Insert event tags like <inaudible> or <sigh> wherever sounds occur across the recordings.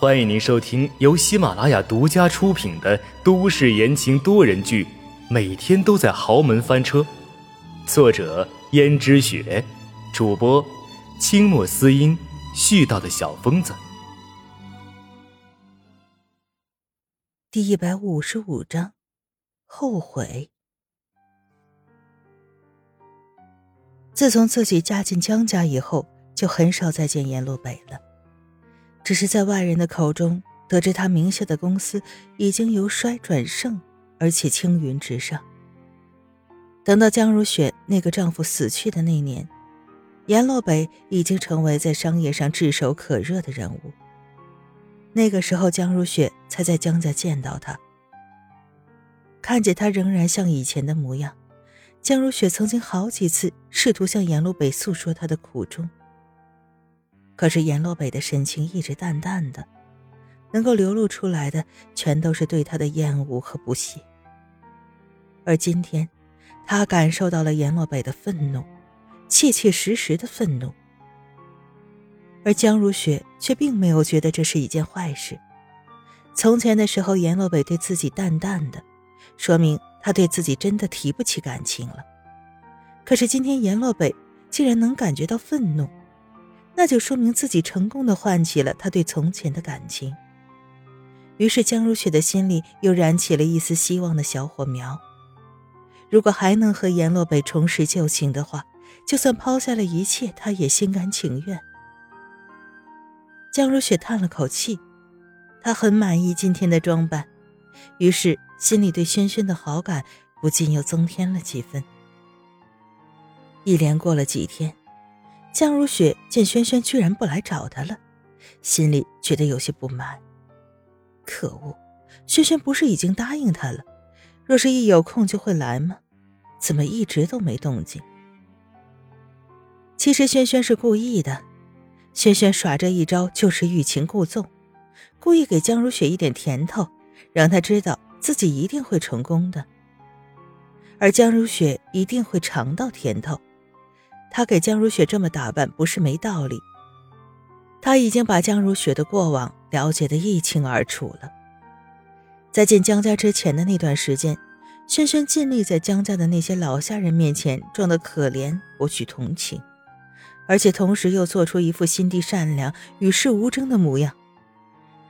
欢迎您收听由喜马拉雅独家出品的都市言情多人剧《每天都在豪门翻车》，作者：胭脂雪，主播：清墨思音，絮叨的小疯子。第一百五十五章，后悔。自从自己嫁进江家以后，就很少再见阎洛北了。只是在外人的口中得知他名下的公司已经由衰转盛，而且青云直上。等到江如雪那个丈夫死去的那年，阎洛北已经成为在商业上炙手可热的人物。那个时候，江如雪才在江家见到他，看见他仍然像以前的模样。江如雪曾经好几次试图向阎洛北诉说她的苦衷。可是阎洛北的神情一直淡淡的，能够流露出来的全都是对他的厌恶和不屑。而今天，他感受到了阎洛北的愤怒，切切实实的愤怒。而江如雪却并没有觉得这是一件坏事。从前的时候，阎洛北对自己淡淡的，说明他对自己真的提不起感情了。可是今天，阎洛北竟然能感觉到愤怒。那就说明自己成功的唤起了他对从前的感情。于是江如雪的心里又燃起了一丝希望的小火苗。如果还能和阎洛北重拾旧情的话，就算抛下了一切，她也心甘情愿。江如雪叹了口气，她很满意今天的装扮，于是心里对轩轩的好感不禁又增添了几分。一连过了几天。江如雪见轩轩居然不来找她了，心里觉得有些不满。可恶，轩轩不是已经答应他了，若是一有空就会来吗？怎么一直都没动静？其实轩轩是故意的，轩轩耍这一招就是欲擒故纵，故意给江如雪一点甜头，让她知道自己一定会成功的，而江如雪一定会尝到甜头。他给江如雪这么打扮不是没道理。他已经把江如雪的过往了解的一清二楚了。在进江家之前的那段时间，轩轩尽力在江家的那些老下人面前装得可怜，博取同情，而且同时又做出一副心地善良、与世无争的模样，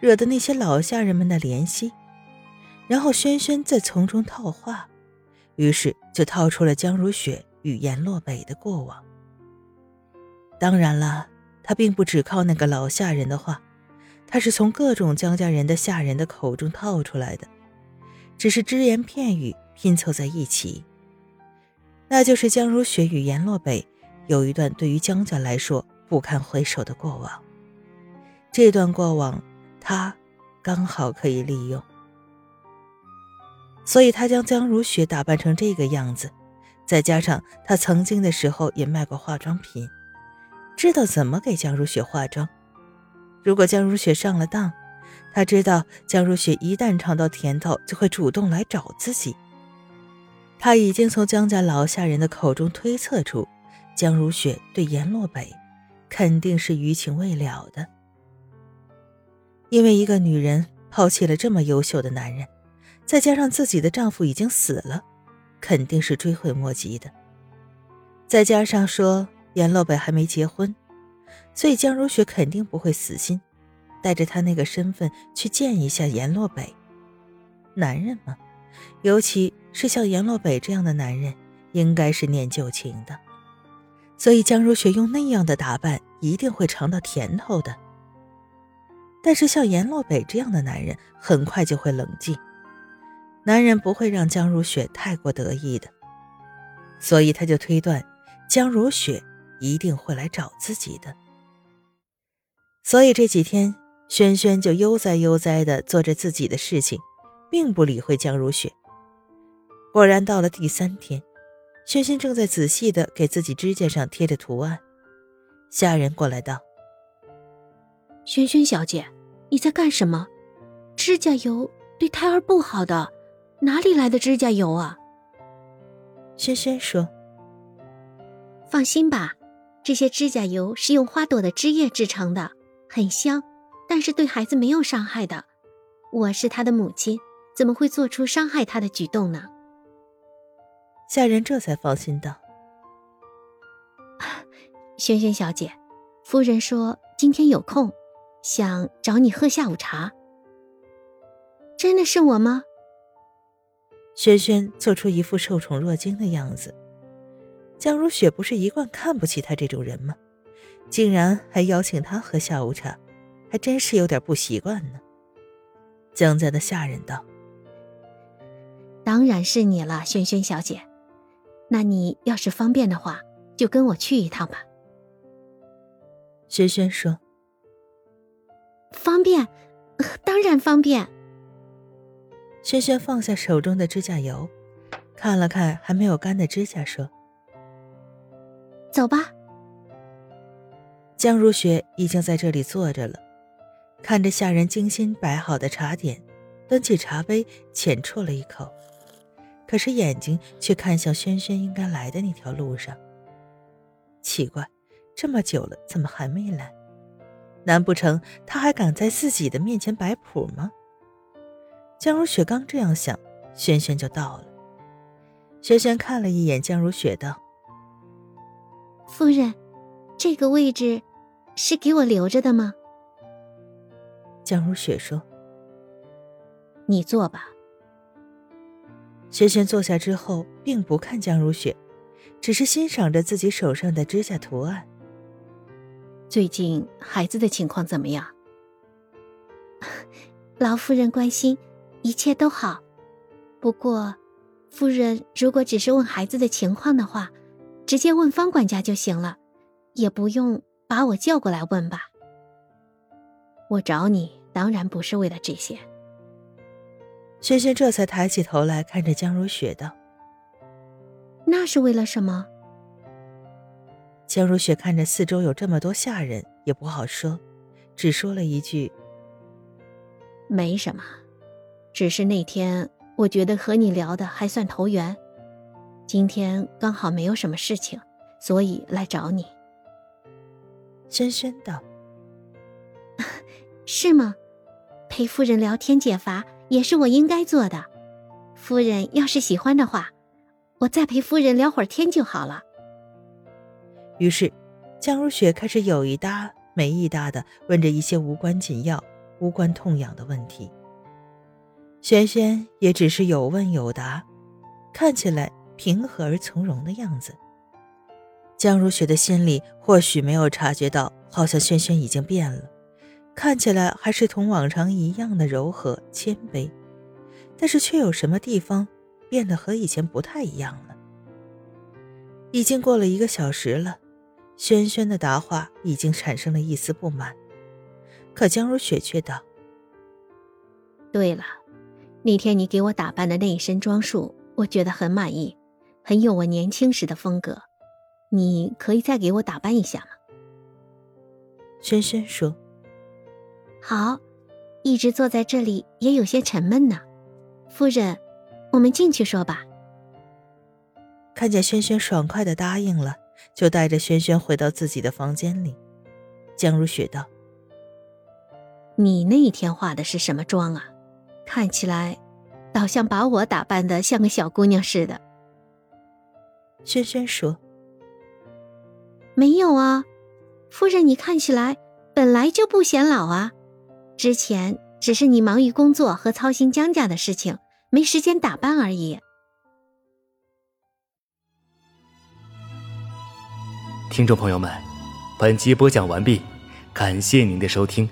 惹得那些老下人们的怜惜。然后轩轩再从中套话，于是就套出了江如雪与阎洛北的过往。当然了，他并不只靠那个老下人的话，他是从各种江家人的下人的口中套出来的，只是只言片语拼凑在一起。那就是江如雪与阎洛北有一段对于江家来说不堪回首的过往，这段过往他刚好可以利用，所以他将江如雪打扮成这个样子，再加上他曾经的时候也卖过化妆品。知道怎么给江如雪化妆。如果江如雪上了当，他知道江如雪一旦尝到甜头，就会主动来找自己。他已经从江家老下人的口中推测出，江如雪对阎洛北肯定是余情未了的。因为一个女人抛弃了这么优秀的男人，再加上自己的丈夫已经死了，肯定是追悔莫及的。再加上说。阎洛北还没结婚，所以江如雪肯定不会死心，带着他那个身份去见一下阎洛北。男人嘛，尤其是像阎洛北这样的男人，应该是念旧情的，所以江如雪用那样的打扮，一定会尝到甜头的。但是像阎洛北这样的男人，很快就会冷静，男人不会让江如雪太过得意的，所以他就推断江如雪。一定会来找自己的，所以这几天，轩轩就悠哉悠哉的做着自己的事情，并不理会江如雪。果然，到了第三天，轩轩正在仔细的给自己指甲上贴着图案。下人过来道：“轩轩小姐，你在干什么？指甲油对胎儿不好的，哪里来的指甲油啊？”轩轩说：“放心吧。”这些指甲油是用花朵的汁液制成的，很香，但但是对孩子没有伤害的。我是他的母亲，怎么会做出伤害他的举动呢？下人这才放心道：“ <laughs> 萱萱小姐，夫人说今天有空，想找你喝下午茶。真的是我吗？”萱萱做出一副受宠若惊的样子。江如雪不是一贯看不起他这种人吗？竟然还邀请他喝下午茶，还真是有点不习惯呢。江家的下人道：“当然是你了，萱萱小姐。那你要是方便的话，就跟我去一趟吧。”萱萱说：“方便，当然方便。”萱萱放下手中的指甲油，看了看还没有干的指甲，说：“走吧。”江如雪已经在这里坐着了。看着下人精心摆好的茶点，端起茶杯浅啜了一口，可是眼睛却看向轩轩应该来的那条路上。奇怪，这么久了，怎么还没来？难不成他还敢在自己的面前摆谱吗？江如雪刚这样想，轩轩就到了。轩轩看了一眼江如雪，道：“夫人，这个位置是给我留着的吗？”江如雪说：“你坐吧。”轩轩坐下之后，并不看江如雪，只是欣赏着自己手上的指甲图案。最近孩子的情况怎么样？老夫人关心，一切都好。不过，夫人如果只是问孩子的情况的话，直接问方管家就行了，也不用把我叫过来问吧。我找你。当然不是为了这些。轩轩这才抬起头来看着江如雪道：“那是为了什么？”江如雪看着四周有这么多下人，也不好说，只说了一句：“没什么，只是那天我觉得和你聊的还算投缘，今天刚好没有什么事情，所以来找你。”深深的：“是吗？”陪夫人聊天解乏也是我应该做的。夫人要是喜欢的话，我再陪夫人聊会儿天就好了。于是，江如雪开始有一搭没一搭的问着一些无关紧要、无关痛痒的问题。轩轩也只是有问有答，看起来平和而从容的样子。江如雪的心里或许没有察觉到，好像轩轩已经变了。看起来还是同往常一样的柔和谦卑，但是却有什么地方变得和以前不太一样了。已经过了一个小时了，轩轩的答话已经产生了一丝不满，可江如雪却道：“对了，那天你给我打扮的那一身装束，我觉得很满意，很有我年轻时的风格。你可以再给我打扮一下吗？”轩轩说。好，一直坐在这里也有些沉闷呢。夫人，我们进去说吧。看见轩轩爽快的答应了，就带着轩轩回到自己的房间里。江如雪道：“你那一天化的是什么妆啊？看起来，倒像把我打扮的像个小姑娘似的。”轩轩说：“没有啊，夫人，你看起来本来就不显老啊。”之前只是你忙于工作和操心江家的事情，没时间打扮而已。听众朋友们，本集播讲完毕，感谢您的收听。